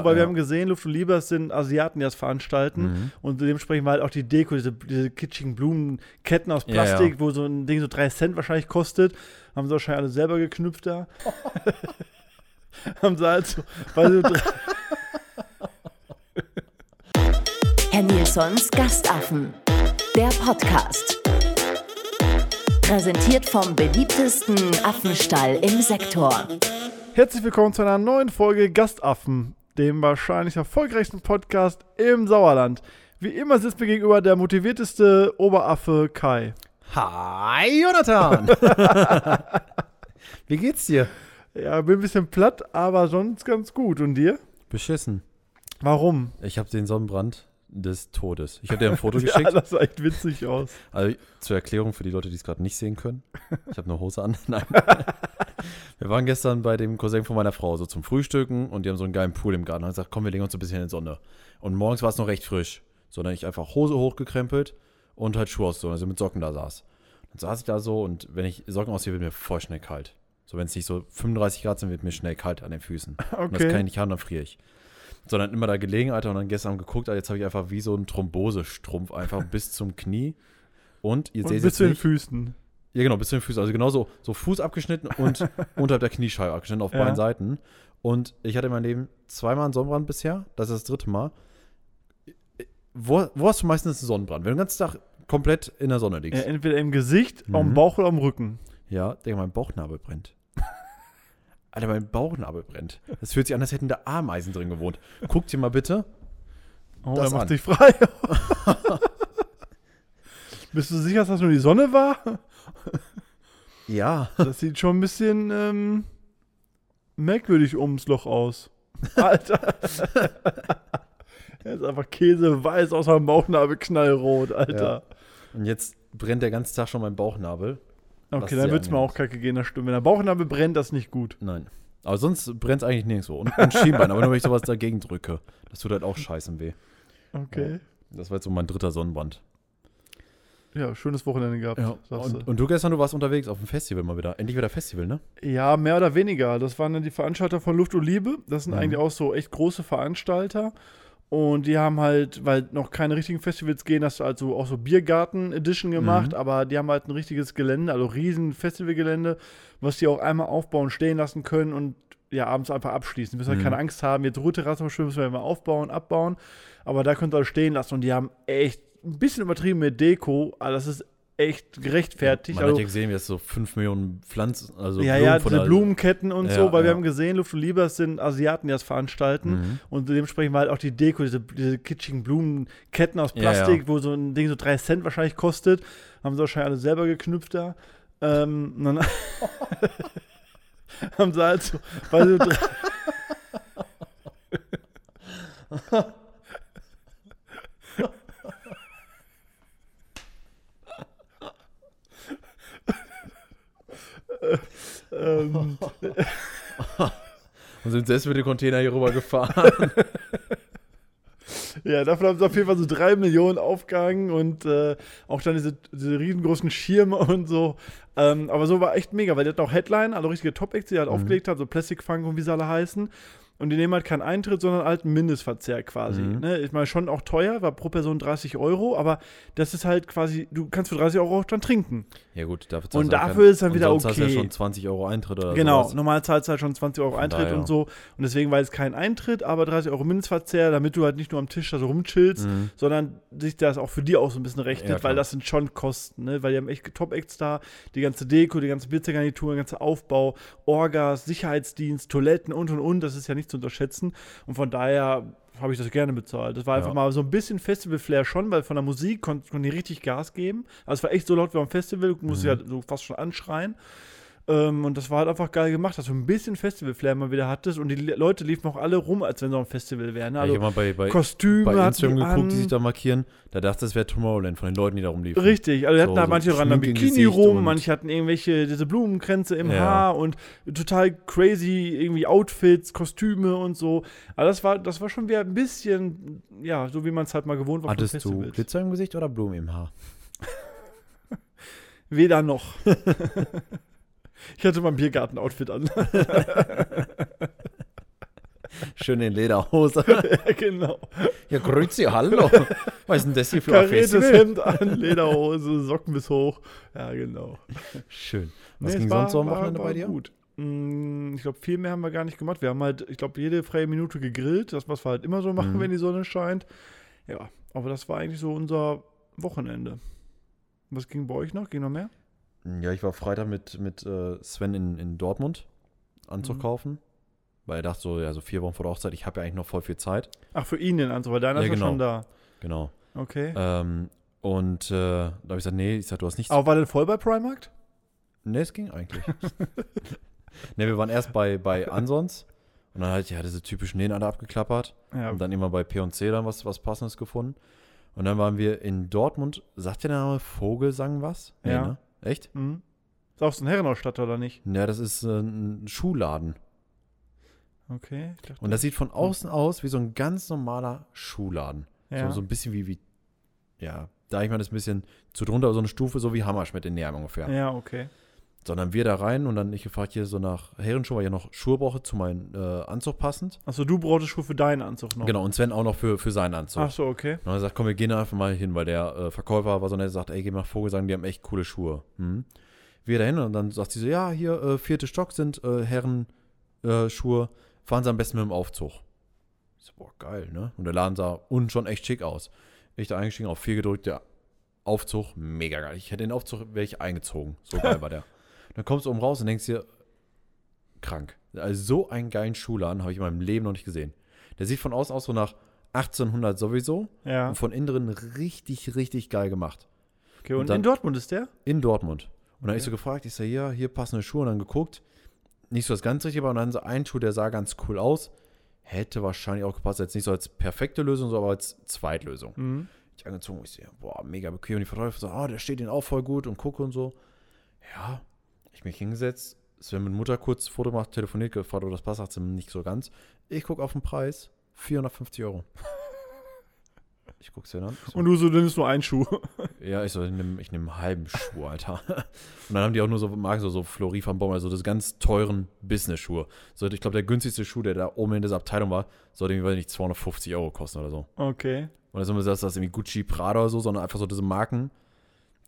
Weil wir Ja. haben gesehen, Luft und Liebe, es sind Asiaten, die das veranstalten. Mhm. Und dementsprechend war halt auch die Deko, diese, diese kitschigen Blumenketten aus Ja, Plastik, ja. wo so ein Ding so drei Cent wahrscheinlich kostet. Haben sie wahrscheinlich alle selber geknüpft da. haben sie halt so, weil so Herr Nilsons Gastaffen. Der Podcast. Präsentiert vom beliebtesten Affenstall im Sektor. Herzlich willkommen zu einer neuen Folge Gastaffen, dem wahrscheinlich erfolgreichsten Podcast im Sauerland. Wie immer sitzt mir gegenüber der motivierteste Oberaffe Kai. Hi, Jonathan! Wie geht's dir? Ja, bin ein bisschen platt, aber sonst ganz gut. Und dir? Beschissen. Warum? Ich habe den Sonnenbrand des Todes. Ich habe dir ein Foto Ja, geschickt. das sah echt witzig aus. Also zur Erklärung für die Leute, die es gerade nicht sehen können. Ich habe eine Hose an. Nein. Wir waren gestern bei dem Cousin von meiner Frau so zum Frühstücken und die haben so einen geilen Pool im Garten. Und gesagt, komm, wir legen uns ein bisschen in die Sonne. Und morgens war es noch recht frisch. Sondern ich einfach Hose hochgekrempelt und halt Schuhe ausgezogen, also mit Socken da saß. Dann saß ich da so und wenn ich Socken ausziehe, wird mir voll schnell kalt. So, wenn es nicht so 35 Grad sind, wird mir schnell kalt an den Füßen. Und das kann ich Okay. nicht haben, dann friere ich. Sondern immer da gelegen, Alter, und dann gestern geguckt, Alter, jetzt habe ich einfach wie so einen Thrombosestrumpf einfach bis zum Knie. Und ihr Und seht bis jetzt zu den Füßen. Ja genau, bis zu den Füßen. Also genau so, Fuß abgeschnitten und unterhalb der Kniescheibe abgeschnitten auf Ja. beiden Seiten. Und ich hatte in meinem Leben zweimal einen Sonnenbrand bisher. Das ist das dritte Mal. Wo, wo hast du meistens einen Sonnenbrand? Wenn du den ganzen Tag komplett in der Sonne Ja, liegst. entweder im Gesicht, Mhm. am Bauch oder am Rücken. Ja, Digga, mein Bauchnabel brennt. Alter, mein Bauchnabel brennt. Das fühlt sich an, als hätten da Ameisen drin gewohnt. Guck dir mal bitte. Oh, Das er macht an. sich frei. Bist du sicher, dass das nur die Sonne war? Ja. Das sieht schon ein bisschen ähm, merkwürdig ums Loch aus. Alter. Er ist einfach käseweiß aus dem Bauchnabel knallrot, Alter. Und jetzt brennt der ganze Tag schon mein Bauchnabel. Okay, dann wird es mir auch kacke gehen, das stimmt. Wenn der Bauchnabel brennt, das ist nicht gut. Nein. Aber sonst brennt es eigentlich nirgendwo. Und, und Schienbein, aber nur wenn ich sowas dagegen drücke. Das tut halt auch scheiße weh. Okay. Das war jetzt so mein dritter Sonnenbrand. Ja, schönes Wochenende gehabt. sagst Und, und du gestern, du warst unterwegs auf dem Festival mal wieder. Endlich wieder Festival, ne? ja, mehr oder weniger. Das waren dann die Veranstalter von Luft und Liebe. Das sind Mhm. eigentlich auch so echt große Veranstalter. Und die haben halt, weil noch keine richtigen Festivals gehen, hast du also auch so Biergarten-Edition gemacht, Mhm. aber die haben halt ein richtiges Gelände, also riesen Festivalgelände, was die auch einmal aufbauen, stehen lassen können und ja, abends einfach abschließen. Die müssen halt Mhm. keine Angst haben, jetzt Ruheterrasse müssen wir immer aufbauen, abbauen, aber da könnt ihr halt stehen lassen und die haben echt ein bisschen übertrieben mit Deko, aber das ist echt gerechtfertigt. Man also, hat ja gesehen, wie es so 5 Millionen Pflanzen, also ja, Blumen ja, von diese Blumenketten und Ja, so, weil wir ja. haben gesehen, Luft und Liebe, es sind Asiaten, die das veranstalten. Mhm. Und dementsprechend war halt auch die Deko, diese, diese kitschigen Blumenketten aus Plastik, ja. wo so ein Ding so drei Cent wahrscheinlich kostet. Haben sie wahrscheinlich alle selber geknüpft da. Ähm, dann haben sie halt so, weil so drei, Und sind selbst mit dem Container hier rüber gefahren. Ja, davon haben sie auf jeden Fall so drei Millionen aufgehangen und äh, auch dann diese, diese riesengroßen Schirme und so. Ähm, aber so war echt mega, weil die hatten auch Headline, also richtige Top-Acts, die er halt Mhm. aufgelegt hat, so Plastic Funk und wie sie alle heißen. Und die nehmen halt keinen Eintritt, sondern halt einen Mindestverzehr quasi. Mhm. Ne? Ich meine, schon auch teuer, war pro Person 30 Euro, aber das ist halt quasi, du kannst für 30 Euro auch dann trinken. ja gut, dafür Und zahlst halt dafür ist dann und wieder okay. ja schon 20 Euro Eintritt oder Genau, sowas. normal zahlst du halt schon 20 Euro Von Eintritt daher. und so. Und deswegen war es kein Eintritt, aber 30 Euro Mindestverzehr, damit du halt nicht nur am Tisch da so rumchillst, Mhm. sondern sich das auch für die auch so ein bisschen rechnet, Ja, weil das sind schon Kosten, ne? Weil die haben echt Top-Acts da, die ganze Deko, die ganze Blitzergarnitur, der ganze Aufbau, Orgas, Sicherheitsdienst, Toiletten und und und, das ist ja nicht zu unterschätzen. Und von daher habe ich das gerne bezahlt. Das war einfach Ja. mal so ein bisschen Festival-Flair schon, weil von der Musik kon konnten die richtig Gas geben. Also es war echt so laut wie am Festival, du musst Mhm. ja so fast schon anschreien. Ähm, und das war halt einfach geil gemacht, dass du ein bisschen Festival-Flair mal wieder hattest und die Le- Leute liefen auch alle rum, als wenn sie am Festival wären. Ne? Ja, ich Also habe mal bei, bei, Kostüme bei Instagram die geguckt, an. die sich da markieren. Da dachte ich, es wäre Tomorrowland von den Leuten, die da rumliefen. Richtig, also hatten So- da so manche ran Bikini rum, manche hatten irgendwelche, diese Blumenkränze im Ja. Haar und total crazy irgendwie Outfits, Kostüme und so. Aber das war, das war schon wieder ein bisschen, ja, so wie man es halt mal gewohnt war Hattest du. Glitzer im Gesicht oder Blumen im Haar? Weder noch. ich hatte mein Biergarten-Outfit an. Schön in Lederhose. ja, genau. Ja, grüezi, hallo. Was ist denn das hier für ein Festival? Hemd an, Lederhose, Socken bis hoch. Ja, genau. Schön. Was Nee, ging war- sonst so am Wochenende war bei dir? Gut. Mm, Ich glaube, viel mehr haben wir gar nicht gemacht. Wir haben halt, ich glaube, jede freie Minute gegrillt. Das, was wir halt immer so machen, Mhm. wenn die Sonne scheint. Ja, aber das war eigentlich so unser Wochenende. Was ging bei euch noch? Ging noch mehr? Ja, ich war Freitag mit, mit äh, Sven in, in Dortmund Anzug Mhm. kaufen. Weil er dachte so, ja, so vier Wochen vor der Hochzeit, ich habe ja eigentlich noch voll viel Zeit. Ach, für ihn den Anzug, weil deiner Ja, ist ja genau. schon da. Genau. Okay. Ähm, und äh, da habe ich gesagt, nee, ich sag, du hast nichts. Aber war der voll bei Primarkt? Nee, es ging eigentlich. nee, wir waren erst bei, bei Ansons und dann halt, ja, diese typischen Nähen alle abgeklappert. Ja. Und dann immer bei P&C dann was, was Passendes gefunden. Und dann waren wir in Dortmund. Sagt der Name Vogelsang was? Ja. Ne? Echt? Mhm. Ist auch so ein Herrenausstatter oder nicht? Ja, das ist äh, ein Schuhladen. Okay. dachte- Und das sieht von außen aus wie so ein ganz normaler Schuhladen. ja. So, so ein bisschen wie, wie, ja, da ich mal das ein bisschen zu drunter, so eine Stufe, so wie Hammerschmidt in Nähern ungefähr. ja, okay. Sondern wir da rein und dann ich gefragt hier so nach Herrenschuhe, weil ich ja noch Schuhe brauche zu meinem äh, Anzug passend. Achso, du brauchtest Schuhe für deinen Anzug noch. Genau, und Sven auch noch für, für seinen Anzug. Ach so, okay. Und dann hat er gesagt, komm, wir gehen einfach mal hin, weil der äh, Verkäufer war so nett, er sagt, ey, geh mal Vogelsang, die haben echt coole Schuhe. Hm. Wir da hin und dann sagt sie so, ja, hier, äh, vierte Stock sind äh, Herren äh, fahren sie am besten mit dem Aufzug. Ich so, boah, geil, ne? Und der Laden sah unten schon echt schick aus. Ich da eingestiegen, auf vier gedrückt, der Aufzug, mega geil. Ich hätte den Aufzug, wäre ich eingezogen. So geil war der. Dann kommst du oben raus und denkst dir, krank. Also so einen geilen Schuhladen habe ich in meinem Leben noch nicht gesehen. Der sieht von außen aus so nach 1800 sowieso Ja. und von innen drin richtig, richtig geil gemacht. Okay, und, und dann- in Dortmund ist der? In Dortmund. Und dann hab ich Okay. so gefragt, ich sage, ja, hier passende Schuhe. Und dann geguckt, nicht so das ganz richtig, aber dann so ein Schuh, der sah ganz cool aus. Hätte wahrscheinlich auch gepasst, jetzt nicht so als perfekte Lösung, so aber als Zweitlösung. Mhm. Ich angezogen, ich sehe, boah, mega bequem. Und die Verkäufer so, ah, der steht ihnen auch voll gut und gucke und so. Ja, ich mich hingesetzt, Sven mit Mutter kurz Foto gemacht, telefoniert, gefragt, ob das passt, sagt sie nicht so ganz. Ich gucke auf den Preis, 450 Euro. Ich gucke Sven an. so, Und du so, du nimmst nur einen Schuh. ja, ich so, ich nehme ich nehm einen halben Schuh, Alter. Und dann haben die auch nur so Marken, so, so Flori van Bommel, also das ganz teuren Business-Schuhe. So, ich glaube, der günstigste Schuh, der da oben in dieser Abteilung war, sollte irgendwie, weiß ich nicht, 250 Euro kosten oder so. Okay. Und dann sind wir das, das irgendwie Gucci, Prada oder so, sondern einfach so diese Marken,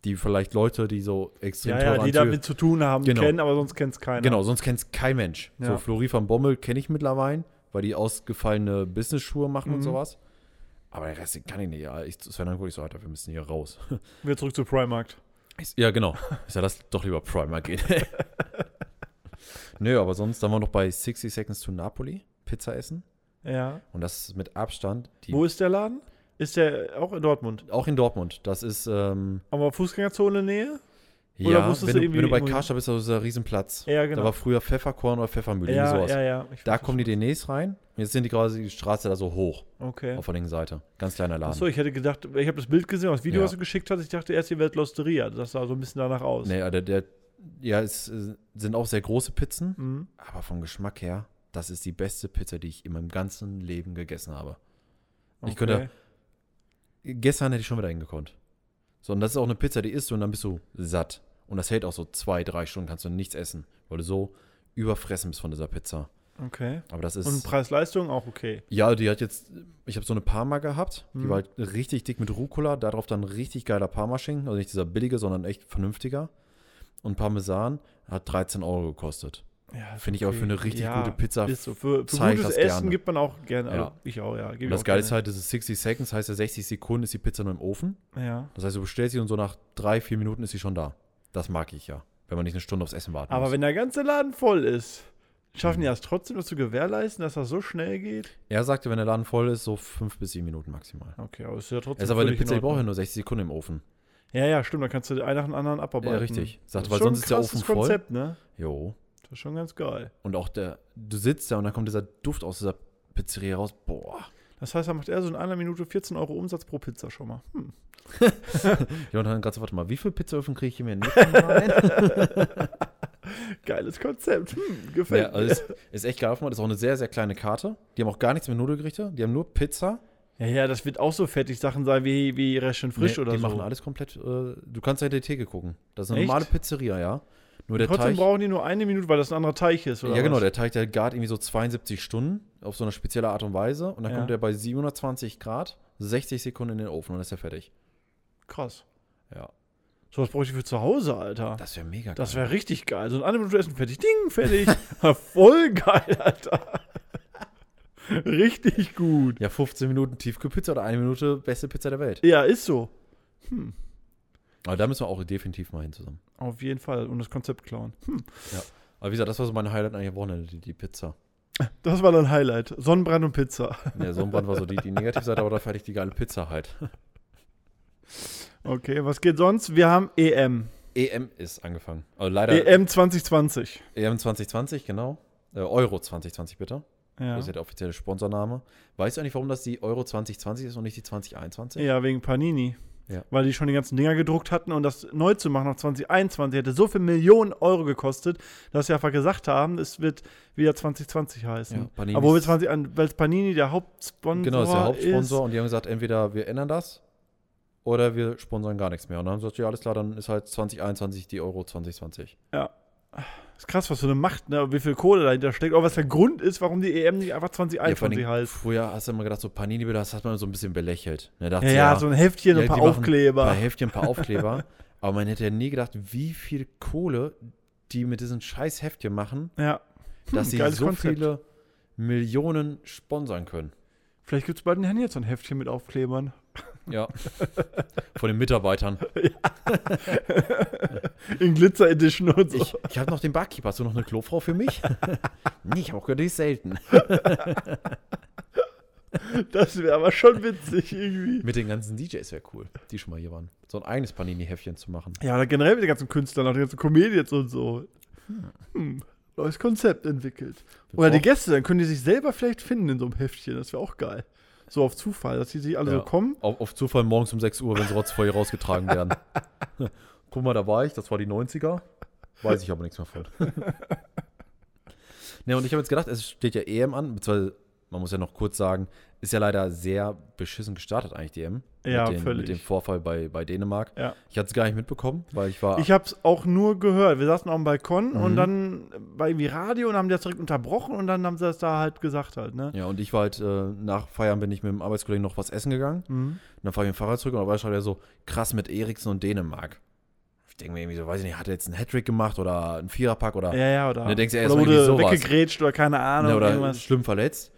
die vielleicht Leute, die so extrem Ja, ja, die damit zu tun haben, Genau. kennen, aber sonst kennt es keiner. Genau, sonst kennt es kein Mensch. Ja. So Flori van Bommel kenne ich mittlerweile, weil die ausgefallene Business-Schuhe machen und Mhm. sowas. Aber den Rest kann ich nicht. Ja, ich, Sven, dann gucke ich so, Alter, wir müssen hier raus. Wieder zurück zu Primarkt. Ich, ja, genau. Ich sag, lass doch lieber Primark gehen. Nö, aber sonst, dann waren wir noch bei 60 Seconds to Napoli, Pizza essen. Ja. Und das ist mit Abstand. Wo ist der Laden? Ist der auch in Dortmund? auch in Dortmund. Das ist, ähm, Aber Fußgängerzone Nähe? Oder ja, wusstest wenn du irgendwie wenn du bei Karstadt bist, da ist dieser Riesenplatz. Ja, Da genau. war früher Pfefferkorn oder Pfeffermühle, ja, sowas. ja, ja. Ich Da kommen die DNs rein. Jetzt sind die quasi die Straße da so hoch Okay. auf der linken Seite. Ganz kleiner Laden. Achso, ich hätte gedacht, ich habe das Bild gesehen, das Video, Ja. was du geschickt hast. Ich dachte erst, ihr werdet Losteria. Das sah so ein bisschen danach aus. Nee, der, der, ja, es äh, sind auch sehr große Pizzen, Mhm. aber vom Geschmack her, das ist die beste Pizza, die ich in meinem ganzen Leben gegessen habe. Ich könnte- Gestern hätte ich schon wieder hingekonnt. So, und das ist auch eine Pizza, die isst du und dann bist du satt. Und das hält auch so zwei, drei Stunden, kannst du nichts essen, weil du so überfressen bist von dieser Pizza. Okay. Aber das ist. Und Preis-Leistung auch okay. ja, die hat jetzt, ich habe so eine Parma gehabt, die Mhm. war halt richtig dick mit Rucola, darauf dann richtig geiler Parmaschinken, also nicht dieser billige, sondern echt vernünftiger. Und Parmesan hat 13 Euro gekostet. Ja, Finde ich aber für eine richtig gute Pizza. Ist so. Für, für gutes das Essen gerne. gibt man auch gerne. Also Ja. ich auch, ja. Ich das auch Geile ist halt, das ist 60 Seconds, heißt ja 60 Sekunden ist die Pizza nur im Ofen. Ja. Das heißt, du bestellst sie und so nach drei, vier Minuten ist sie schon da. Das mag ich ja, wenn man nicht eine Stunde aufs Essen warten Aber muss. wenn der ganze Laden voll ist, schaffen Mhm. die das trotzdem, das zu gewährleisten, dass das so schnell geht? er sagte, wenn der Laden voll ist, so fünf bis sieben Minuten maximal. Okay, aber ist ja trotzdem. Er ist aber eine Pizza, die braucht ja nur 60 Sekunden im Ofen. Ja, ja, stimmt. Da kannst du einen nach dem anderen abarbeiten. Ja, richtig. Sagte, Das weil sonst ein ist der Ofen voll. Konzept, ne? Jo. Das ist schon ganz geil. Und auch der, du sitzt da und dann kommt dieser Duft aus dieser Pizzeria raus. Boah. Das heißt, da macht er so in einer Minute 14 Euro Umsatz pro Pizza schon mal. Hm. Ja, und dann gerade so, warte mal, wie viele Pizzaöfen kriege ich hier mir nicht rein? Geiles Konzept. Hm, gefällt ja, also ist, ist echt geil aufgemacht. Ist auch eine sehr, sehr kleine Karte. Die haben auch gar nichts mit Nudelgerichte. Die haben nur Pizza. mir. Ja, ja, das wird auch so fertig Sachen sein wie, wie Reschen frisch Nee, oder die so. machen alles komplett. Äh, du kannst ja in die Theke gucken. Das ist eine Echt? normale Pizzeria, ja. Nur der Trotzdem Teig. brauchen die nur eine Minute, weil das ein anderer Teig ist, oder? Ja, genau, was? der Teig, der gart irgendwie so 72 Stunden. auf so eine spezielle Art und Weise und dann Ja. kommt er bei 720 Grad 60 Sekunden in den Ofen und dann ist er fertig. Krass. Ja. Sowas bräuchte ich für zu Hause, Alter. Das wäre mega Das geil. wäre richtig geil. So in einer Minute essen, fertig. Ding, fertig. Voll geil, Alter. richtig gut. Ja, 15 Minuten Tiefkühlpizza oder eine Minute beste Pizza der Welt. Ja, ist so. Aber da müssen wir auch definitiv mal hin zusammen. Auf jeden Fall. Und das Konzept klauen. Hm. Aber wie gesagt, das war so mein Highlight eigentlich Wochenende, die, die Pizza. Das war dein Highlight. Sonnenbrand und Pizza. Der Sonnenbrand war so die, die Negativseite, aber hatte ich die geile Pizza halt. Okay, was geht sonst? Wir haben EM. EM ist angefangen. Also leider EM 2020. EM 2020, genau. Äh, Euro 2020 bitte. Ja. Das ist ja der offizielle Sponsorname. Weißt du eigentlich, warum das die Euro 2020 ist und nicht die 2021? ja, wegen Panini. Ja. Weil die schon die ganzen Dinger gedruckt hatten und das neu zu machen auf 2021 hätte so viel Millionen Euro gekostet, dass sie einfach gesagt haben, es wird wieder 2020 heißen. Ja, Aber wo wir ist- 20, an- weil Panini der Hauptsponsor Genau, ist der Hauptsponsor ist. und die haben gesagt, entweder wir ändern das oder wir sponsern gar nichts mehr. Und dann haben sie gesagt, ja, alles klar, dann ist halt 2021 die Euro 2020. Ist krass, was für eine Macht, ne? wie viel Kohle dahinter steckt. Auch was der Grund ist, warum die EM nicht einfach Ja, vor 2021 allem heißt. früher hast du immer gedacht, so Panini, das hat man so ein bisschen belächelt. Ne, Ja, sie, ja, so ein Heftchen, ja, ein paar Aufkleber. Ein paar Heftchen, ein paar Aufkleber. aber man hätte ja nie gedacht, wie viel Kohle die mit diesen scheiß Heftchen machen, ja. Hm, dass sie so Konzept. viele Millionen sponsern können. Vielleicht gibt es bald in Handy jetzt so ein Heftchen mit Aufklebern. Ja. Von den Mitarbeitern. In Glitzer Edition und so. Ich, ich habe noch den Barkeeper. Hast du noch eine Klofrau für mich? nee, ich habe auch gehört, die ist selten. Das wäre aber schon witzig irgendwie. Mit den ganzen DJs wäre cool, die schon mal hier waren. So ein eigenes Panini-Heftchen zu machen. Ja, oder generell mit den ganzen Künstlern, auch die ganzen Comedians und so. Hm. Neues Konzept entwickelt. Oder die Gäste, dann können die sich selber vielleicht finden in so einem Heftchen. Das wäre auch geil. So auf Zufall, dass die sich alle Ja. so kommen. Auf, auf Zufall morgens um 6 Uhr, wenn sie rotzvoll rausgetragen werden. Guck mal, da war ich, das war die 90er. Weiß ich aber nichts mehr von. ne, und ich habe jetzt gedacht, es steht ja EM an, beziehungsweise man muss ja noch kurz sagen, ist ja leider sehr beschissen gestartet eigentlich die EM. Ja, mit den, völlig. Mit dem Vorfall bei, bei Dänemark. Ja. Ich hatte es gar nicht mitbekommen, weil ich war. Ich habe es auch nur gehört. Wir saßen auf dem Balkon und Mhm. dann bei irgendwie Radio und haben das direkt unterbrochen und dann haben sie das da halt gesagt halt, ne? ja, und ich war halt, äh, nach Feiern bin ich mit dem Arbeitskollegen noch was essen gegangen. Mhm. Und dann fahre ich mit dem Fahrrad zurück und da war ich halt so krass mit Eriksen und Dänemark. Ich denke mir irgendwie so, weiß ich nicht, hat er jetzt einen Hattrick gemacht oder einen Viererpack oder, Ja, ja, oder, Ne, denkst du erst mal wurde sowas. weggegrätscht oder keine Ahnung. ne, oder irgendwas. schlimm verletzt.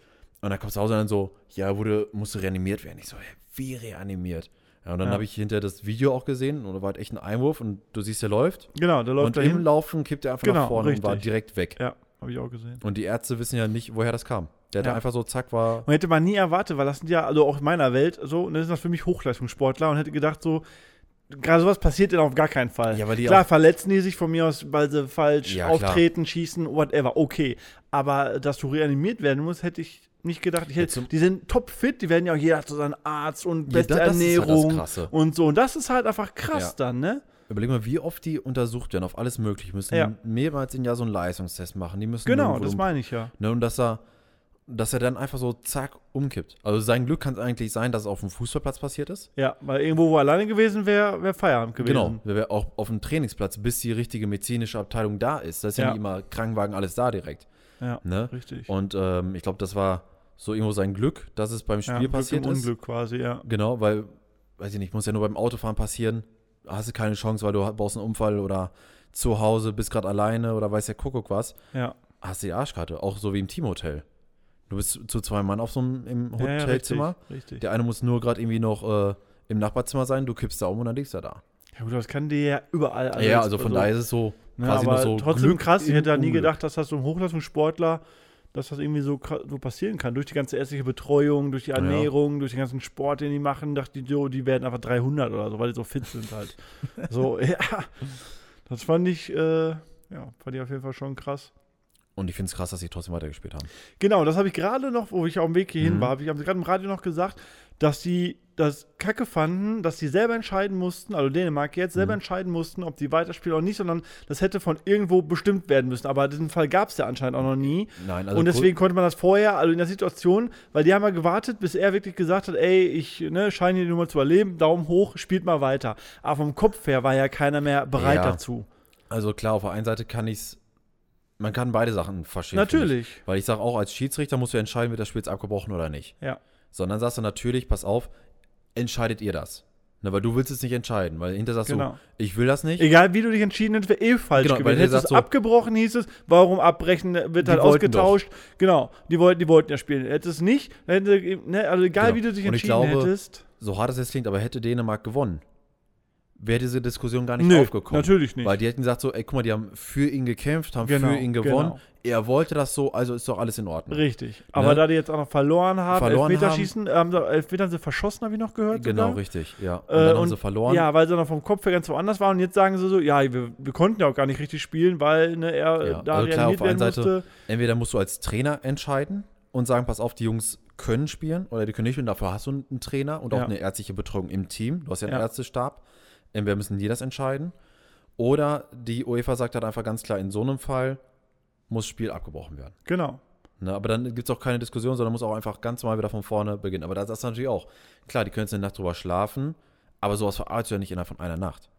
Und dann kommst du zu Hause und dann so, ja, wurde, musste reanimiert werden. Ich so, hä, wie reanimiert? Ja, und dann Ja. habe ich hinterher das Video auch gesehen und da war halt echt ein Einwurf und du siehst, der läuft. Genau, der läuft und im dahin. Laufen kippt er einfach Genau, nach vorne und war richtig. direkt weg. Ja, habe ich auch gesehen. Und die Ärzte wissen ja nicht, woher das kam. Der Ja. einfach so, zack, war. Man hätte man nie erwartet, weil das sind ja, also auch in meiner Welt, so, und das sind das für mich Hochleistungssportler und hätte gedacht, so, gerade sowas passiert denn auf gar keinen Fall. Ja, klar, verletzen die sich von mir aus, weil sie falsch Ja, klar. auftreten, schießen, whatever, okay. Aber dass du reanimiert werden musst, hätte ich nicht gedacht. Ich hätte, die sind topfit, die werden ja auch, jeder hat so seinen Arzt und Ja, beste da- das halt das Ernährung Krasse. und so. Und das ist halt einfach krass Ja. dann, ne? Überleg mal, wie oft die untersucht werden auf alles Mögliche. Müssen Ja. mehrmals im Jahr so einen Leistungstest machen. Die müssen Genau, das meine ich ja. Ne, und dass er, dass er dann einfach so zack umkippt. Also sein Glück kann es eigentlich sein, dass es auf dem Fußballplatz passiert ist. Ja, weil irgendwo, wo er alleine gewesen wäre, wäre Feierabend gewesen. Genau. Wir wären auch auf dem Trainingsplatz, bis die richtige medizinische Abteilung da ist. Da ist ja, Ja. nicht immer Krankenwagen, alles da direkt. Ja, Ne? richtig. Und ähm, ich glaube, das war so irgendwo sein Glück, dass es beim Spiel ja, Glück passiert im ist. Unglück quasi, ja. Genau, weil, weiß ich nicht, muss ja nur beim Autofahren passieren. Hast du keine Chance, weil du baust einen Unfall oder zu Hause bist gerade alleine oder weiß der Kuckuck was. Ja, Hast du die Arschkarte, auch so wie im Teamhotel. Du bist zu zwei Mann auf so einem im ja, ja Hotelzimmer. richtig, richtig. Der eine muss nur gerade irgendwie noch äh, im Nachbarzimmer sein, du kippst da um und dann liegst du da. Ja gut, das kann dir ja überall alles. ja, also von daher ist es so ne, quasi aber so trotzdem Glück krass. Ich hätte da nie gedacht, dass das so ein Hochleistungssportler, dass das irgendwie so, so passieren kann. Durch die ganze ärztliche Betreuung, durch die Ja. Ernährung, durch den ganzen Sport, den die machen, dachte ich, so, die werden einfach 300 oder so, weil die so fit sind halt. so, ja. Das fand ich, äh, ja, fand ich auf jeden Fall schon krass. Und ich finde es krass, dass sie trotzdem weitergespielt haben. Genau, das habe ich gerade noch, wo ich auf dem Weg hierhin Mhm. war, habe ich gerade im Radio noch gesagt, dass die das Kacke fanden, dass die selber entscheiden mussten, also Dänemark jetzt selber Mhm. entscheiden mussten, ob die weiterspielen oder nicht, sondern das hätte von irgendwo bestimmt werden müssen. Aber diesen Fall gab es ja anscheinend auch noch nie. Nein, also und deswegen konnte man das vorher, also in der Situation, weil die haben ja gewartet, bis er wirklich gesagt hat, ey, ich ne, scheine die Nummer zu erleben, Daumen hoch, spielt mal weiter. Aber vom Kopf her war ja keiner mehr bereit Ja. dazu. Also klar, auf der einen Seite kann ich es man kann beide Sachen verstehen. Natürlich. Ich. Weil ich sage auch, als Schiedsrichter musst du entscheiden, wird das Spiel jetzt abgebrochen oder nicht. Ja. Sondern sagst du natürlich, pass auf, entscheidet ihr das. Ne, weil du willst es nicht entscheiden, weil hinter sagst Genau. du, ich will das nicht. Egal wie du dich entschieden hättest, wäre eh falsch Genau, gewesen. Hättest es so- abgebrochen, hieß es, warum abbrechen, wird Die halt ausgetauscht. Genau, die wollten, die wollten ja spielen. Hättest es nicht, hätte, ne, also egal Genau. wie du dich entschieden glaube, hättest. So hart es jetzt klingt, aber hätte Dänemark gewonnen, wäre diese Diskussion gar nicht Nö, aufgekommen. natürlich nicht. Weil die hätten gesagt so, ey, guck mal, die haben für ihn gekämpft, haben Genau, für ihn gewonnen. genau. Er wollte das so, also ist doch alles in Ordnung. Richtig. Aber da die jetzt auch noch verloren haben, Verloren Elfmeterschießen, haben sie, Elfmeter haben sie verschossen, habe ich noch gehört. Genau, sogar. richtig, ja. Und Äh, dann haben und- sie verloren. Ja, weil sie noch vom Kopf her ganz woanders waren. Und jetzt sagen sie so, ja, wir, wir konnten ja auch gar nicht richtig spielen, weil ne, er Ja, da also klar, auf werden einen Seite- musste. Entweder musst du als Trainer entscheiden und sagen, pass auf, die Jungs können spielen oder die können nicht spielen. Dafür hast du einen Trainer und auch Ja. eine ärztliche Betreuung im Team. Du hast ja einen Ja. Ärztestab. Entweder müssen die das entscheiden oder die UEFA sagt halt einfach ganz klar, in so einem Fall muss Spiel abgebrochen werden. Genau. Ne, aber dann gibt es auch keine Diskussion, sondern muss auch einfach ganz normal wieder von vorne beginnen. Aber das ist natürlich auch, klar, die können jetzt eine Nacht drüber schlafen, aber sowas verarbeitest du ja nicht innerhalb von einer Nacht.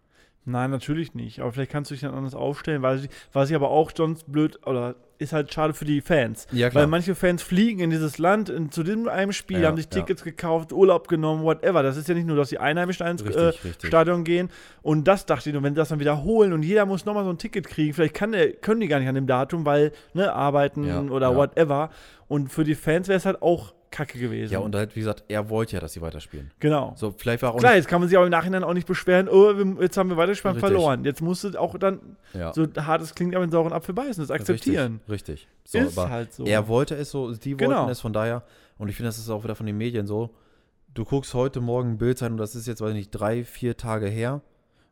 Nein, natürlich nicht. Aber vielleicht kannst du dich dann anders aufstellen, weil ich, was ich aber auch sonst blöd, oder ist halt schade für die Fans. Ja, klar. Weil manche Fans fliegen in dieses Land, in, zu diesem einem Spiel, Ja, haben sich ja. Tickets gekauft, Urlaub genommen, whatever. Das ist ja nicht nur, dass die Einheimischen ins äh, richtig. Stadion gehen. Und das dachte ich nur, wenn die das dann wiederholen und jeder muss nochmal so ein Ticket kriegen, vielleicht kann der, können die gar nicht an dem Datum, weil, ne, arbeiten Ja, oder ja. whatever. Und für die Fans wäre es halt auch kacke gewesen. Ja, und halt, wie gesagt, er wollte ja, dass sie weiterspielen. genau. So, vielleicht war auch Klar, jetzt kann man sich aber im Nachhinein auch nicht beschweren, oh, wir, jetzt haben wir weitergespielt, Richtig. verloren. Jetzt musst du auch dann, Ja. so hart es klingt, aber den sauren Apfel beißen, das akzeptieren. Richtig. richtig. So, Ist halt so. Er wollte es so, die wollten Genau. es von daher. Und ich finde, das ist auch wieder von den Medien so. Du guckst heute Morgen Bild sein und das ist jetzt, weiß ich nicht, drei, vier Tage her.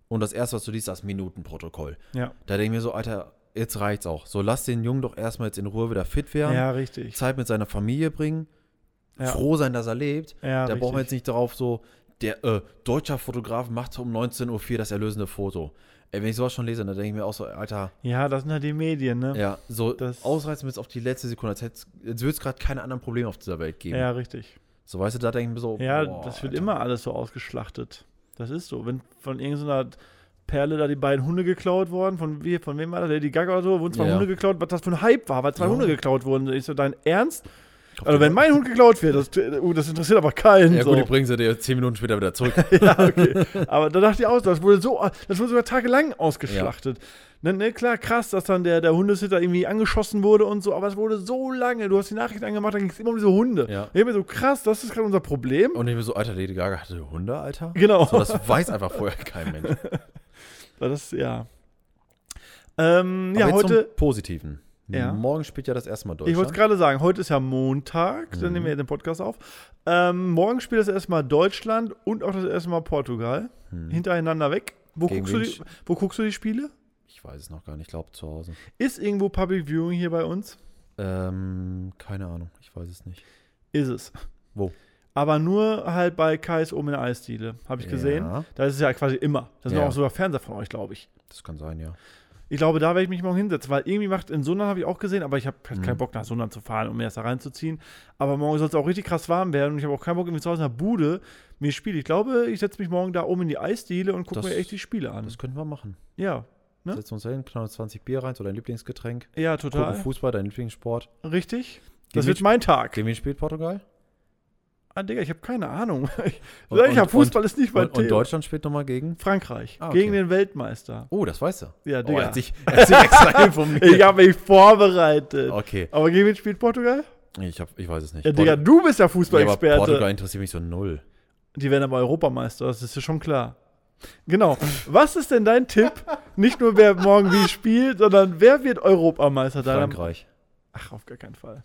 Und das erste, was du liest, das Minutenprotokoll. Ja. Da denke ich mir so, Alter, jetzt reicht's auch. So, lass den Jungen doch erstmal jetzt in Ruhe wieder fit werden. Ja, richtig. Zeit mit seiner Familie bringen. Ja. Froh sein, dass er lebt. Ja, da brauchen wir richtig. jetzt nicht darauf so, der äh, deutscher Fotograf macht um 19.04 Uhr das erlösende Foto. Ey, wenn ich sowas schon lese, dann denke ich mir auch so, Alter, Ja, das sind halt die Medien, ne? ja, so Das- ausreizen bis auf die letzte Sekunde, als, würde es gerade keine anderen Probleme auf dieser Welt geben. Ja, richtig. So, weißt du, da denke ich mir so, Ja, boah, das wird Alter. immer alles so ausgeschlachtet. Das ist so. Wenn von irgendeiner Perle da die beiden Hunde geklaut worden, von, wie, von wem war das? Lady Gaga oder so, wurden zwei Ja, ja. Hunde geklaut, was das für ein Hype war, weil zwei Ja. Hunde geklaut wurden. Ich so, dein Ernst? Also, wenn mein Hund geklaut wird, das, uh, das interessiert aber keinen. Ja, so. gut, die bringen sie dir zehn Minuten später wieder zurück. ja, okay. Aber da dachte ich auch, das wurde so, das wurde sogar tagelang ausgeschlachtet. Ne, ne, klar, krass, dass dann der, der Hundesitter irgendwie angeschossen wurde und so, aber es wurde so lange. Du hast die Nachrichten angemacht, da ging es immer um diese Hunde. Ja. Ich mir so, krass, das ist gerade unser Problem. Und ich mir so, Alter, Lady Gaga hatte Hunde, Alter? Genau. So, das weiß einfach vorher kein Mensch. Das, ja. Ähm, Aber ja, heute, zum Positiven. Ja. Morgen spielt ja das erste Mal ich wollte Deutschland. gerade sagen, heute ist ja Montag, dann Mhm. nehmen wir den Podcast auf. Ähm, morgen spielt das erstmal Deutschland und auch das erste Mal Portugal. Hintereinander weg. Wo Mhm. Guckst, die, wo guckst du die Spiele? Ich weiß es noch gar nicht, ich glaube zu Hause. Ist irgendwo Public Viewing hier bei uns? Ähm, keine Ahnung, ich weiß es nicht. Ist es. Wo? Aber nur halt bei KSO in der Eisdiele, habe ich gesehen. Ja, Da ist es ja quasi immer. Da sind Ja. auch sogar Fernseher von euch, glaube ich. das kann sein, ja. Ich glaube, da werde ich mich morgen hinsetzen, weil irgendwie macht in Sundern habe ich auch gesehen, aber ich habe halt keinen Mhm. Bock nach Sundern zu fahren, um mir das da reinzuziehen. Aber morgen soll es auch richtig krass warm werden und ich habe auch keinen Bock, irgendwie zu Hause in der Bude mir Spiele. Ich glaube, ich setze mich morgen da oben in die Eisdiele und gucke mir echt die Spiele an. Das könnten wir machen. ja, Ne? Setzen uns hin, knallen uns 20 Bier rein, so dein Lieblingsgetränk. ja, Gucken total. Fußball, dein Lieblingssport. Richtig. Gegen Das wird mein Tag. Gegen wen spielt Portugal? Ah, Digga, ich habe keine Ahnung. Ich, Und- ich hab und- Fußball ist nicht mein Und, und Thema. Deutschland spielt nochmal gegen? Frankreich. Ah, okay. Gegen den Weltmeister. Oh, das weißt du. Ja, Oh, er Digga. hat sich, er hat sich extra informiert. ich habe mich vorbereitet. Okay, Aber gegen wen spielt Portugal? ich, hab, ich weiß es nicht. Ja, Digga, du bist ja ja, aber Fußballexperte. Portugal interessiert mich so null. Die werden aber Europameister, das ist ja schon klar. Genau. Was ist denn dein Tipp? Nicht nur wer morgen wie spielt, sondern wer wird Europameister? Frankreich. Ach, auf gar keinen Fall.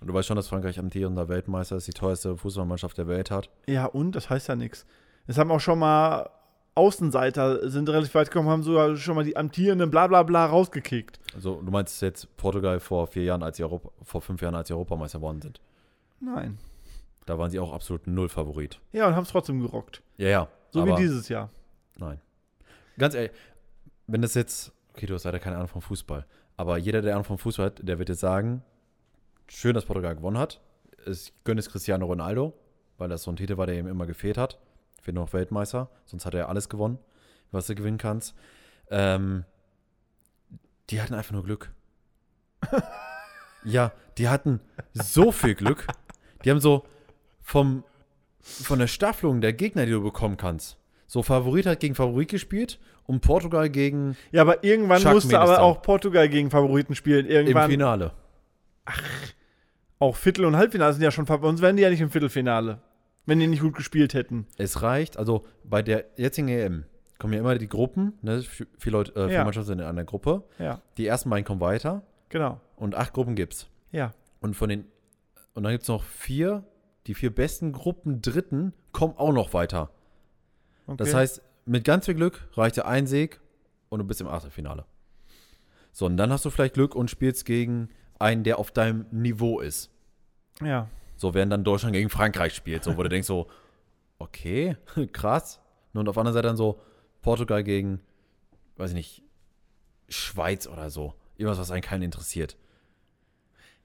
Und du weißt schon, dass Frankreich amtierender Weltmeister ist, die teuerste Fußballmannschaft der Welt hat. Ja, und? Das heißt ja nichts. Es haben auch schon mal Außenseiter sind relativ weit gekommen, haben sogar schon mal die amtierenden bla bla bla rausgekickt. Also, du meinst jetzt Portugal vor vier Jahren, als sie Europa, vor fünf Jahren, als sie Europameister geworden sind. Nein. Da waren sie auch absolut null Favorit. Ja, und haben es trotzdem gerockt. Ja, ja. So wie dieses Jahr. Nein. Ganz ehrlich, wenn das jetzt, okay, du hast leider keine Ahnung vom Fußball, aber jeder, der Ahnung vom Fußball hat, der wird jetzt sagen, schön, dass Portugal gewonnen hat. Ich gönne es Cristiano Ronaldo, weil das so ein Titel war, der ihm immer gefehlt hat. Fehlt noch Weltmeister, sonst hat er ja alles gewonnen, was du gewinnen kannst. Ähm, die hatten einfach nur Glück. ja, die hatten so viel Glück. Die haben so vom, von der Staffelung der Gegner, die du bekommen kannst, so Favorit hat gegen Favorit gespielt und Portugal gegen Ja, aber irgendwann musste aber auch Portugal gegen Favoriten spielen. im Irgendwann Finale. Auch Viertel- und Halbfinale sind ja schon, bei uns wären die ja nicht im Viertelfinale, wenn die nicht gut gespielt hätten. Es reicht, also bei der jetzigen EM kommen ja immer die Gruppen, ne? Vier vier Leute, äh, vier Ja. Mannschaften sind in einer Gruppe. Ja, Die ersten beiden kommen weiter genau. und acht Gruppen gibt's. Ja. Und von den und dann gibt's noch vier, die vier besten Gruppen Dritten kommen auch noch weiter. Okay. Das heißt, mit ganz viel Glück reicht dir ein Sieg und du bist im Achtelfinale. So, und dann hast du vielleicht Glück und spielst gegen einen, der auf deinem Niveau ist. ja. So, während dann Deutschland gegen Frankreich spielt, so, wo du denkst so, okay, krass. Und auf der anderen Seite dann so Portugal gegen, weiß ich nicht, Schweiz oder so. Irgendwas, was einen keinen interessiert.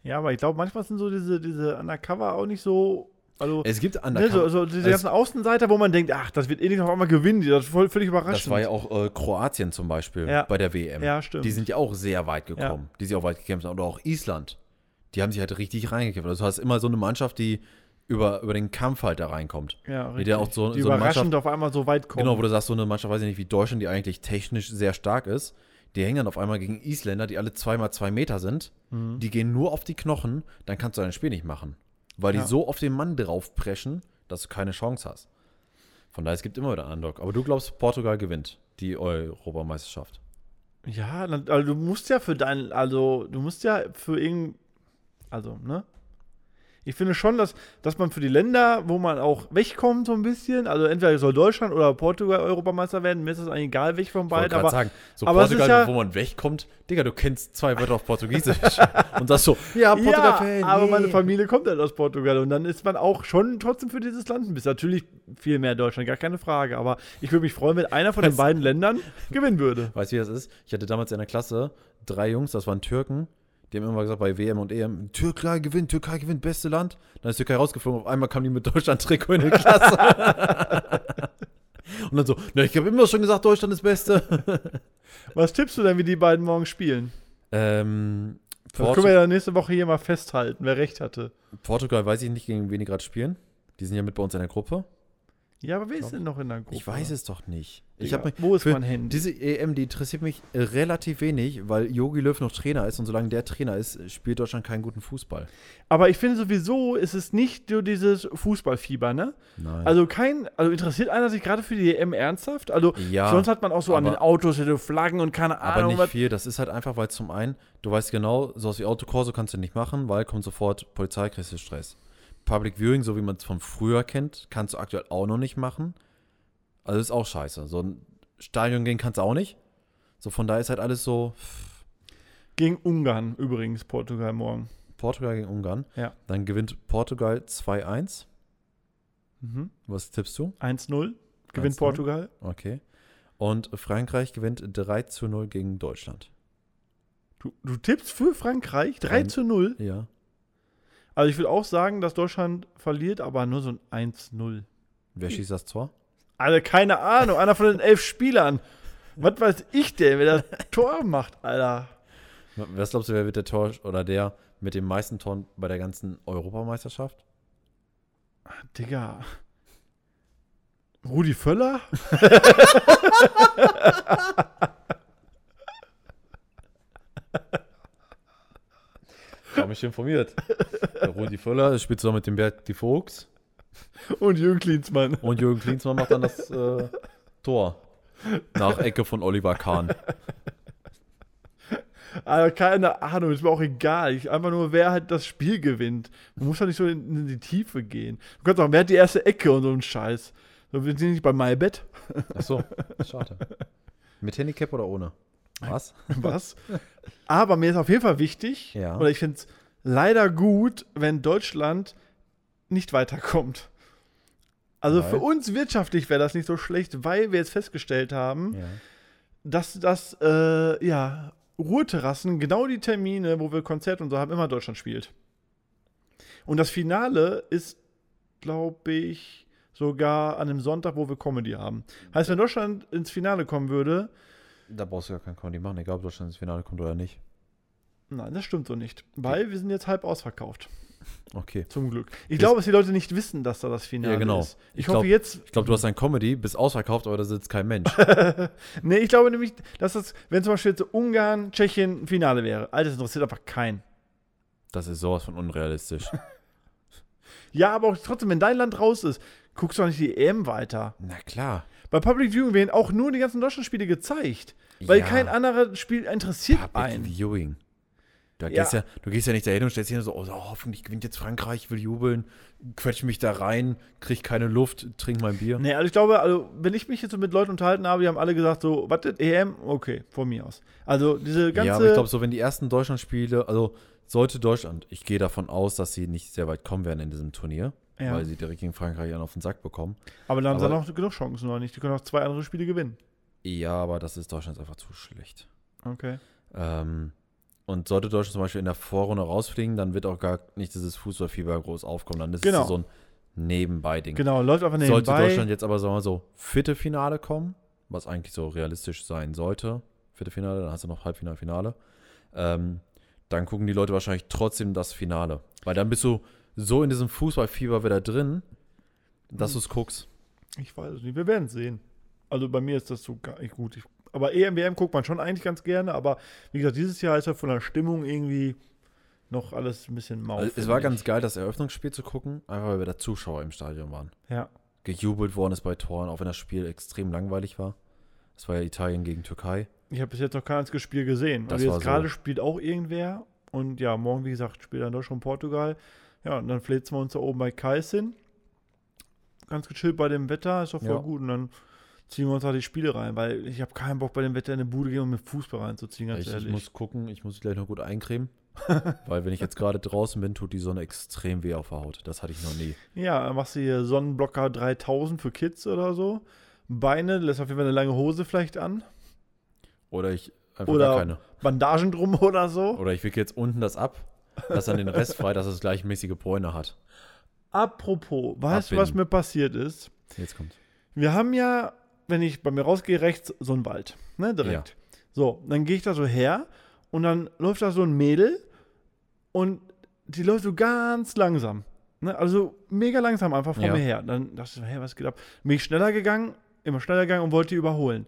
Ja, aber ich glaube, manchmal sind so diese, diese Undercover auch nicht so. Also, Es gibt ne, andere. so, so diese es- ganzen Außenseiter, wo man denkt, ach, das wird eh nicht auf einmal gewinnen, die das ist voll, völlig überraschend. das war ja auch äh, Kroatien zum Beispiel Ja. bei der WM. Ja, stimmt. Die sind ja auch sehr weit gekommen, die sich auch weit gekämpft haben. Oder auch Island. Die haben sich halt richtig reingekämpft. Also du hast immer so eine Mannschaft, die über, über den Kampf halt da reinkommt. ja, richtig. der auch so, die so überraschend auf einmal so weit kommen. genau, wo du sagst, so eine Mannschaft, weiß ich nicht, wie Deutschland, die eigentlich technisch sehr stark ist, die hängen dann auf einmal gegen Isländer, die alle zweimal zwei Meter sind. Mhm. Die gehen nur auf die Knochen, dann kannst du dein Spiel nicht machen. Weil die Ja. so auf den Mann draufpreschen, dass du keine Chance hast. Von daher, es gibt immer wieder einen Underdog. Aber du glaubst, Portugal gewinnt die Europameisterschaft. Ja, also du musst ja für dein, also du musst ja für irgend, also, ne? Ich finde schon, dass, dass man für die Länder, wo man auch wegkommt so ein bisschen, also entweder soll Deutschland oder Portugal Europameister werden, mir ist das eigentlich egal, welch von Ich beiden, gerade aber sagen, so aber es Portugal, ja- wo man wegkommt, Digga, du kennst zwei Wörter auf Portugiesisch und sagst so, ja, Portugal-Fan. ja, aber meine Familie kommt halt aus Portugal und dann ist man auch schon trotzdem für dieses Land ein bisschen. Natürlich viel mehr Deutschland, gar keine Frage, aber ich würde mich freuen, wenn einer von den Was? beiden Ländern gewinnen würde. Weißt du, wie das ist? Ich hatte damals in der Klasse drei Jungs, das waren Türken, die haben immer gesagt, bei WM und EM, Türkei gewinnt, Türkei gewinnt, beste Land. Dann ist Türkei rausgeflogen, auf einmal kamen die mit Deutschland-Trikot in die Klasse. und dann so, na, ich habe immer schon gesagt, Deutschland ist Beste. Was tippst du denn, wie die beiden morgen spielen? ähm, Das können wir ja nächste Woche hier mal festhalten, wer recht hatte. Portugal weiß ich nicht, gegen wen die gerade spielen. Die sind ja mit bei uns in der Gruppe. Ja, aber wer ist denn noch in der Gruppe? Ich weiß es doch nicht. Ich habe mich wo ist mein Handy? Diese EM, die interessiert mich äh, relativ wenig, weil Jogi Löw noch Trainer ist und solange der Trainer ist, spielt Deutschland keinen guten Fußball. Aber ich finde sowieso, ist es nicht so dieses Fußballfieber, ne? Nein. Also kein, also interessiert einer sich gerade für die EM ernsthaft? Also ja, sonst hat man auch so an aber- den Autos so Flaggen und keine aber Ahnung nicht was. viel. Das ist halt einfach, weil zum einen, du weißt genau, sowas wie Autokorso kannst du nicht machen, weil kommt sofort Polizei, kriegst du Stress. Public Viewing, so wie man es von früher kennt, kannst du aktuell auch noch nicht machen. Also ist auch scheiße. So ein Stadion gehen kannst du auch nicht. So von daher ist halt alles so Gegen Ungarn übrigens, Portugal morgen. Portugal gegen Ungarn. Ja. Dann gewinnt Portugal 2-1. Mhm. Was tippst du? 1-0. Gewinnt 1-0. Portugal. Okay. Und Frankreich gewinnt 3 zu 0 gegen Deutschland. Du, du tippst für Frankreich 3 Ein- zu 0. Ja. Also ich will auch sagen, dass Deutschland verliert, aber nur so ein 1-0. Wer schießt das Tor? Also keine Ahnung, einer von den elf Spielern. Was weiß ich denn, wer das Tor macht, Alter? Was glaubst du, wer wird der Tor oder der mit den meisten Toren bei der ganzen Europameisterschaft? Digga. Rudi Völler? Ich habe mich informiert. Der Rudi Völler spielt zusammen mit dem Bert die Vogts Und Jürgen Klinsmann. und Jürgen Klinsmann macht dann das äh, Tor. Nach Ecke von Oliver Kahn. Also keine Ahnung, ist mir auch egal. Ich, einfach nur, wer halt das Spiel gewinnt. Man muss doch nicht so in, in die Tiefe gehen. Du kannst auch, wer hat die erste Ecke und so ein Scheiß. So, wir sind nicht bei MyBet. Achso, schade. Mit Handicap oder ohne? Was? Was? Aber mir ist auf jeden Fall wichtig, Ja. oder ich finde es leider gut, wenn Deutschland nicht weiterkommt. Also Weil? für uns wirtschaftlich wäre das nicht so schlecht, weil wir jetzt festgestellt haben, Ja. dass das, äh, ja, Ruheterrassen, genau die Termine, wo wir Konzert und so haben, immer Deutschland spielt. Und das Finale ist, glaube ich, sogar an einem Sonntag, wo wir Comedy haben. Heißt, wenn Deutschland ins Finale kommen würde, Da brauchst du gar kein Comedy machen, egal ob Deutschland ins Finale kommt oder nicht. Nein, das stimmt so nicht. Weil wir sind jetzt halb ausverkauft. Okay. Zum Glück. Ich Ist- glaube, dass die Leute nicht wissen, dass da das Finale Ja, genau. ist. Ich, Ich hoffe glaub- jetzt. Ich glaube, du hast ein Comedy, bist ausverkauft, aber da sitzt kein Mensch. Nee, ich glaube nämlich, dass das, wenn zum Beispiel jetzt Ungarn, Tschechien ein Finale wäre. Alter, das interessiert einfach keinen. Das ist sowas von unrealistisch. Ja, aber auch trotzdem, wenn dein Land raus ist, guckst du doch nicht die EM weiter. Na klar. Bei Public Viewing werden auch nur die ganzen Deutschlandspiele gezeigt. Weil Ja. kein anderes Spiel interessiert Public einen. Viewing. Da Ja. gehst ja, du gehst ja nicht dahin und stellst dich hin so, oh, so, hoffentlich gewinnt jetzt Frankreich, ich will jubeln, quetsch mich da rein, krieg keine Luft, trink mein Bier. Nee, also ich glaube, also, wenn ich mich jetzt so mit Leuten unterhalten habe, die haben alle gesagt so, was EM? Okay, von mir aus. Also diese ganze. ja, aber ich glaube, so wenn die ersten Deutschlandspiele, also sollte Deutschland, ich gehe davon aus, dass sie nicht sehr weit kommen werden in diesem Turnier, Ja. weil sie direkt gegen Frankreich einen auf den Sack bekommen. aber dann haben sie aber- noch genug Chancen, oder nicht? Die können auch zwei andere Spiele gewinnen. Ja, aber das ist Deutschland einfach zu schlecht. Okay. Ähm, und sollte Deutschland zum Beispiel in der Vorrunde rausfliegen, dann wird auch gar nicht dieses Fußballfieber groß aufkommen. Dann ist Genau. es so ein Nebenbei-Ding. Genau, läuft einfach nebenbei. Sollte Deutschland jetzt aber, sagen wir mal so, Viertelfinale kommen, was eigentlich so realistisch sein sollte, Viertelfinale, dann hast du noch Halbfinale, Finale, ähm, dann gucken die Leute wahrscheinlich trotzdem das Finale. Weil dann bist du so in diesem Fußballfieber wieder drin, dass du es guckst. Ich weiß es nicht, wir werden es sehen. Also bei mir ist das so gar nicht gut. Ich, aber EM, WM guckt man schon eigentlich ganz gerne, aber wie gesagt, dieses Jahr ist ja von der Stimmung irgendwie noch alles ein bisschen mau. Also, es war ich. ganz geil, das Eröffnungsspiel zu gucken, einfach weil wir da Zuschauer im Stadion waren. Ja. Gejubelt worden ist bei Toren, auch wenn das Spiel extrem langweilig war. Es war ja Italien gegen Türkei. Ich habe bis jetzt noch kein einziges Spiel gesehen. Das Also war jetzt so. gerade spielt auch irgendwer. Und ja, morgen, wie gesagt, spielt dann Deutschland und Portugal. Ja, und dann flitzen wir uns da oben bei Kais hin. Ganz gechillt bei dem Wetter, ist doch voll Ja. gut. Und dann ziehen wir uns da die Spiele rein, weil ich habe keinen Bock bei dem Wetter in eine Bude gehen und mit Fußball reinzuziehen, ganz Ich, ich ehrlich. muss gucken, ich muss mich gleich noch gut eincremen. weil wenn ich jetzt gerade draußen bin, tut die Sonne extrem weh auf der Haut. Das hatte ich noch nie. Ja, dann machst du hier Sonnenblocker 3000 für Kids oder so. Beine, lässt auf jeden Fall eine lange Hose vielleicht an. Oder ich einfach Oder- keine. Bandagen drum oder so. Oder ich wickel jetzt unten das ab, lass dann den Rest frei, dass es gleichmäßige Bräune hat. Apropos, weißt du, was mir passiert ist? Jetzt kommt. Wir haben ja, wenn ich bei mir rausgehe, rechts so einen Wald. Ne, direkt. So, dann gehe ich da so her und dann läuft da so ein Mädel und die läuft so ganz langsam. Ne, also mega langsam einfach vor Ja. mir her. Dann dachte ich so, hey, was geht ab? Bin ich schneller gegangen, immer schneller gegangen und wollte die überholen.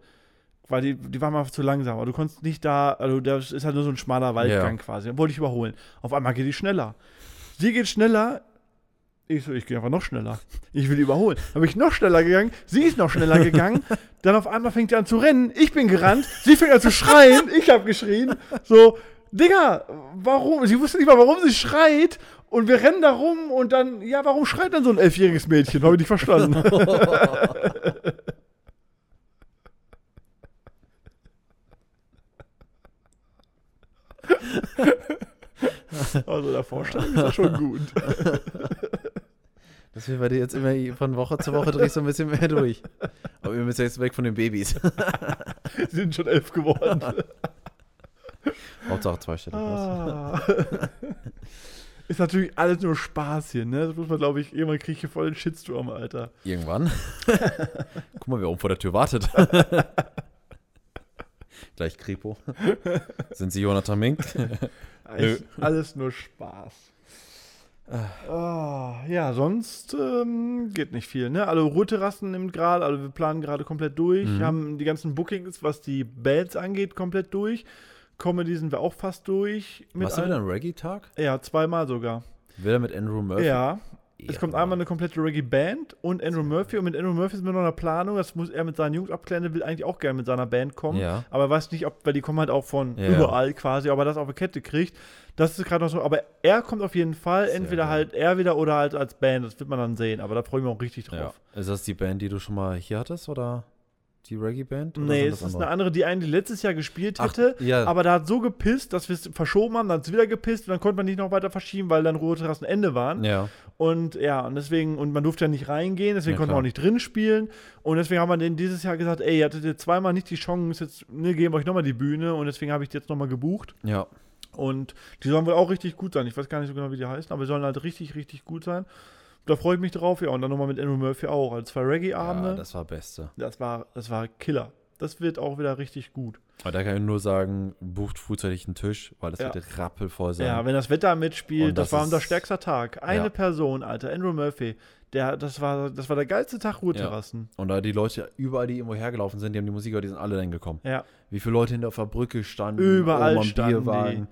Weil die, die waren einfach zu langsam. Aber du konntest nicht da, also das ist halt nur so ein schmaler Waldgang Ja. quasi. Dann wollte ich überholen. Auf einmal geht die schneller. Sie geht schneller. Ich so, ich gehe einfach noch schneller. Ich will die überholen. Dann bin ich noch schneller gegangen. Sie ist noch schneller gegangen. Dann auf einmal fängt sie an zu rennen. Ich bin gerannt. Sie fängt an zu schreien. Ich habe geschrien. So, Digga, warum? Sie wusste nicht mal, warum sie schreit. Und wir rennen da rum und dann, ja, warum schreit dann so ein elfjähriges Mädchen? Habe ich nicht verstanden. Also der Vorstellung ist das schon gut. Das wird bei dir jetzt immer von Woche zu Woche drehst du ein bisschen mehr durch. Aber wir müssen jetzt weg von den Babys. Sie sind schon elf geworden. Hauptsache zweistellig. Ah. Ist natürlich alles nur Spaß hier, ne? Das muss man, glaube ich, irgendwann kriege ich hier voll den Shitstorm, Alter. Irgendwann. Guck mal, wer oben vor der Tür wartet. Gleich Kripo. Sind Sie Jonathan Mink? Alles nur Spaß. Ah, ja, sonst ähm, geht nicht viel, ne? Also Ruheterrassen nimmt gerade, also wir planen gerade komplett durch, Mhm. haben die ganzen Bookings, was die Bands angeht, komplett durch. Comedy sind wir auch fast durch. Mit Was ist allen- wieder ein Reggae-Tag? Ja, zweimal sogar. Wieder mit Andrew Murphy? Ja, es kommt einmal eine komplette Reggae-Band und Andrew Murphy. Und mit Andrew Murphy sind wir noch in der Planung. Das muss er mit seinen Jungs abklären. Der will eigentlich auch gerne mit seiner Band kommen. Ja. Aber er weiß nicht, ob, weil die kommen halt auch von Ja. überall quasi, ob er das auf die Kette kriegt. Das ist gerade noch so. Aber er kommt auf jeden Fall. Sehr entweder geil. halt er wieder oder halt als Band. Das wird man dann sehen. Aber da freue ich mich auch richtig drauf. Ist das die Band, die du schon mal hier hattest? Oder die Reggae-Band? Nee, es ist andere? eine andere, die eigentlich letztes Jahr gespielt Ach, hätte. ja. Aber da hat so gepisst, dass wir es verschoben haben. Dann hat es wieder gepisst. Und dann konnte man nicht noch weiter verschieben, weil dann Ruheterrassen Ende waren. Ja. Und ja, und deswegen, und man durfte ja nicht reingehen, deswegen Ja, konnte man auch nicht drin spielen. Und deswegen haben wir denen dieses Jahr gesagt, ey, ihr hattet jetzt zweimal nicht die Chance, jetzt ne, geben wir euch nochmal die Bühne und deswegen habe ich die jetzt nochmal gebucht. Ja. Und die sollen wohl auch richtig gut sein. Ich weiß gar nicht so genau, wie die heißen, aber die sollen halt richtig, richtig gut sein. Da freue ich mich drauf, ja. Und dann nochmal mit Andrew Murphy auch. Also zwei ja. Reggae-Abende. Das war Beste. das, war, das war Killer. das wird auch wieder richtig gut. Aber da kann ich nur sagen, bucht frühzeitig einen Tisch, weil das Ja. wird rappelvoll sein. Ja, wenn das Wetter mitspielt, Und das, das war unser stärkster Tag. Eine Ja. Person, Alter, Andrew Murphy, der, das war, das war der geilste Tag Ruheterrassen. Und da die Leute überall, die irgendwo hergelaufen sind, die haben die Musik gehört, die sind alle dann gekommen. Ja. Wie viele Leute hinter auf der Brücke standen, Überall oben am standen die.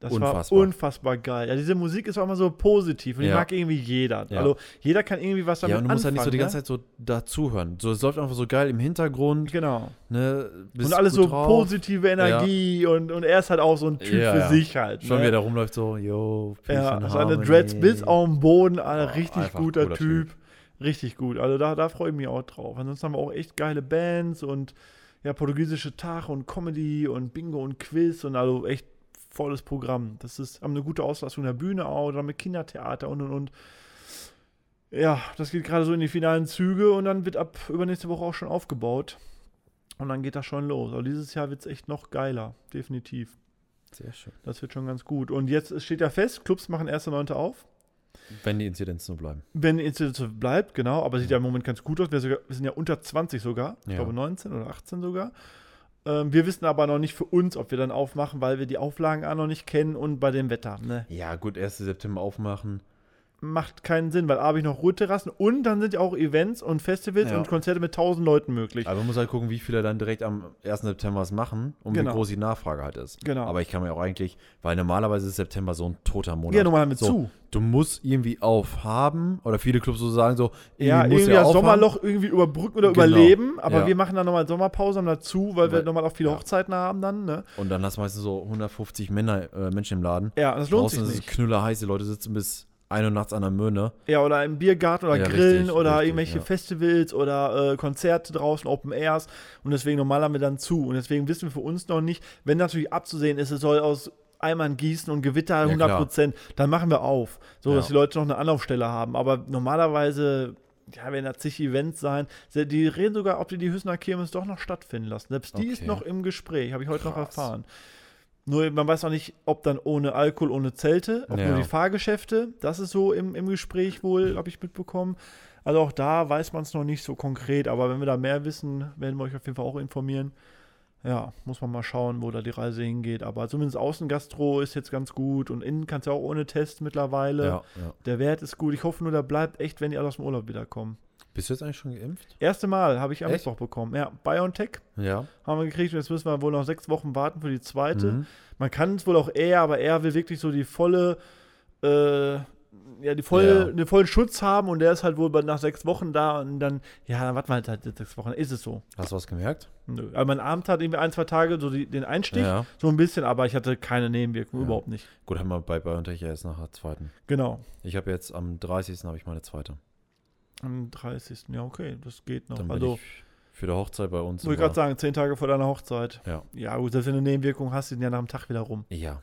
Das Unfassbar. war unfassbar geil. Ja, diese Musik ist auch immer so positiv und die Ja. mag irgendwie jeder. Ja. Also jeder kann irgendwie was damit Ja, und du musst halt anfangen. nicht so die ne? ganze Zeit so dazuhören. So, es läuft einfach so geil im Hintergrund, Genau. ne? und alles so drauf. positive Energie und, und er ist halt auch so ein Typ Ja, für ja. sich halt. Schon ne? wieder da rumläuft so, yo, Ja, seine Harmony. Dreads bis auf den Boden, Alter, Oh, richtig einfach guter cooler typ. Richtig gut. Also da, da freue ich mich auch drauf. Ansonsten haben wir auch echt geile Bands und ja, portugiesische Tag und Comedy und Bingo und Quiz und also echt volles Programm. Das ist, haben eine gute Auslastung der Bühne auch, dann mit Kindertheater und und und. Ja, das geht gerade so in die finalen Züge und dann wird ab übernächste Woche auch schon aufgebaut. Und dann geht das schon los. Also dieses Jahr wird es echt noch geiler, definitiv. Sehr schön. Das wird schon ganz gut. Und jetzt steht ja fest, Clubs machen 1.9. auf. Wenn die Inzidenzen so bleiben. Wenn die Inzidenz so bleibt, genau, aber sieht ja im Moment ganz gut aus. Wir, sogar, wir sind ja unter 20 sogar. Ich Ja. glaube 19 oder 18 sogar. Ähm, wir wissen aber noch nicht für uns, ob wir dann aufmachen, weil wir die Auflagen auch noch nicht kennen und bei dem Wetter. Ne? Ja, gut, 1. September aufmachen. Macht keinen Sinn, weil A habe ich noch Ruheterrassen und dann sind ja auch Events und Festivals Ja. und Konzerte mit 1000 Leuten möglich. Aber man muss halt gucken, wie viele dann direkt am 1. September was machen und Genau. wie groß die Nachfrage halt ist. Genau. Aber ich kann mir auch eigentlich, weil normalerweise ist September so ein toter Monat. Ja, normal mit so, zu. Du musst irgendwie aufhaben oder viele Clubs so sagen so, Ja, irgendwie ja das aufhaben. Sommerloch irgendwie überbrücken oder Genau. überleben, aber Ja. wir machen dann nochmal Sommerpause dazu, weil wir Weil- nochmal auch viele. Hochzeiten haben dann. Ne? Und dann hast du meistens so 150 Männer, äh, Menschen im Laden. Ja, das lohnt Draußen sich ist es nicht. knüllerheiß, die Leute sitzen bis 1 Uhr nachts an der Möhne. Ja, oder im Biergarten oder Ja, Grillen richtig, oder richtig, irgendwelche ja. Festivals oder äh, Konzerte draußen, Open Airs. Und deswegen normal haben wir dann zu. Und deswegen wissen wir für uns noch nicht, wenn natürlich abzusehen ist, es soll aus Eimern gießen und Gewitter Ja, 100 klar. Prozent, dann machen wir auf. So, Ja. dass die Leute noch eine Anlaufstelle haben. Aber normalerweise, ja, werden da zig Events sein. Se- Die reden sogar, ob die die Hüssener Kirmes doch noch stattfinden lassen. Selbst die ist Okay. noch im Gespräch, habe ich heute noch Krass. erfahren. Nur man weiß auch nicht, ob dann ohne Alkohol, ohne Zelte, ob Ja. nur die Fahrgeschäfte. Das ist so im, im Gespräch wohl, habe ich mitbekommen. Also auch da weiß man es noch nicht so konkret, aber wenn wir da mehr wissen, werden wir euch auf jeden Fall auch informieren. Ja, muss man mal schauen, wo da die Reise hingeht. Aber zumindest Außengastro ist jetzt ganz gut und innen kannst du auch ohne Test mittlerweile. Ja, ja. Der Wert ist gut. Ich hoffe nur, der bleibt echt, wenn die alle aus dem Urlaub wiederkommen. Bist du jetzt eigentlich schon geimpft? Erste Mal habe ich am? Mittwoch bekommen. Ja, BioNTech Ja. haben wir gekriegt jetzt müssen wir wohl noch sechs Wochen warten für die zweite. Mhm. Man kann es wohl auch eher, aber er will wirklich so die volle, äh, ja, die volle, Ja. den vollen Schutz haben und der ist halt wohl nach sechs Wochen da und dann, ja, dann warten wir halt, halt sechs Wochen, ist es so. Hast du was gemerkt? Nö. Aber mein Abend hat irgendwie ein, zwei Tage so die, den Einstich, Ja. so ein bisschen, aber ich hatte keine Nebenwirkungen, Ja. überhaupt nicht. Gut, haben wir bei BioNTech ja jetzt nach der zweiten. Genau. Ich habe jetzt am 30. habe ich meine zweite. Am 30. Ja, okay, das geht noch. Dann bin also, ich für die Hochzeit bei uns. wollte ich gerade sagen, zehn Tage vor deiner Hochzeit. Ja. Ja, gut, selbst wenn du eine Nebenwirkung hast, sind ja nach dem Tag wieder rum. Ja.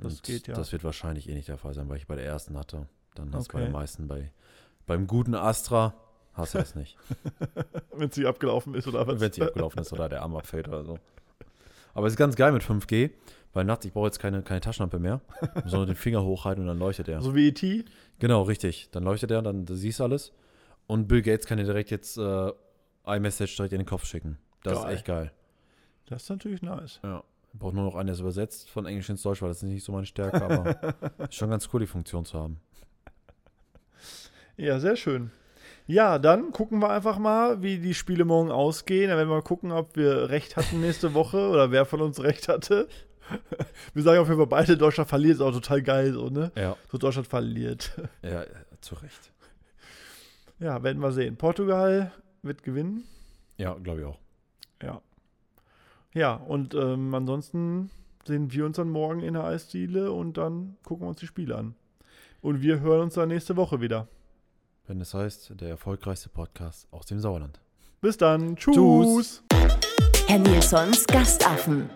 Das Und geht ja. Das wird wahrscheinlich eh nicht der Fall sein, weil ich bei der ersten hatte. Dann hast du bei Okay. den meisten bei beim guten Astra hast du es nicht. Wenn sie abgelaufen ist oder was. Wenn es nicht abgelaufen ist oder der Arm abfällt oder so. Aber es ist ganz geil mit 5G, weil nachts, ich brauche jetzt keine, keine Taschenlampe mehr, sondern den Finger hochhalten und dann leuchtet er. So wie E.T. Genau, richtig. Dann leuchtet er, dann du siehst alles. Und Bill Gates kann dir direkt jetzt äh, iMessage direkt in den Kopf schicken. Das Geil. ist echt geil. Das ist natürlich nice. Ja. Braucht nur noch einen, der es übersetzt von Englisch ins Deutsch, weil das ist nicht so meine Stärke, aber ist schon ganz cool, die Funktion zu haben. Ja, sehr schön. Ja, dann gucken wir einfach mal, wie die Spiele morgen ausgehen. Dann werden wir mal gucken, ob wir recht hatten nächste Woche oder wer von uns recht hatte. Wir sagen auf jeden Fall beide, Deutschland verliert, ist auch total geil so, ne? Ja, So Deutschland verliert. ja, zu Recht. Ja, werden wir sehen. Portugal wird gewinnen. Ja, glaube ich auch. Ja. Ja, und ähm, ansonsten sehen wir uns dann morgen in der Eisdiele und dann gucken wir uns die Spiele an. Und wir hören uns dann nächste Woche wieder. Wenn es heißt, der erfolgreichste Podcast aus dem Sauerland. Bis dann. Tschüss. Herr Nilsons Gastaffen.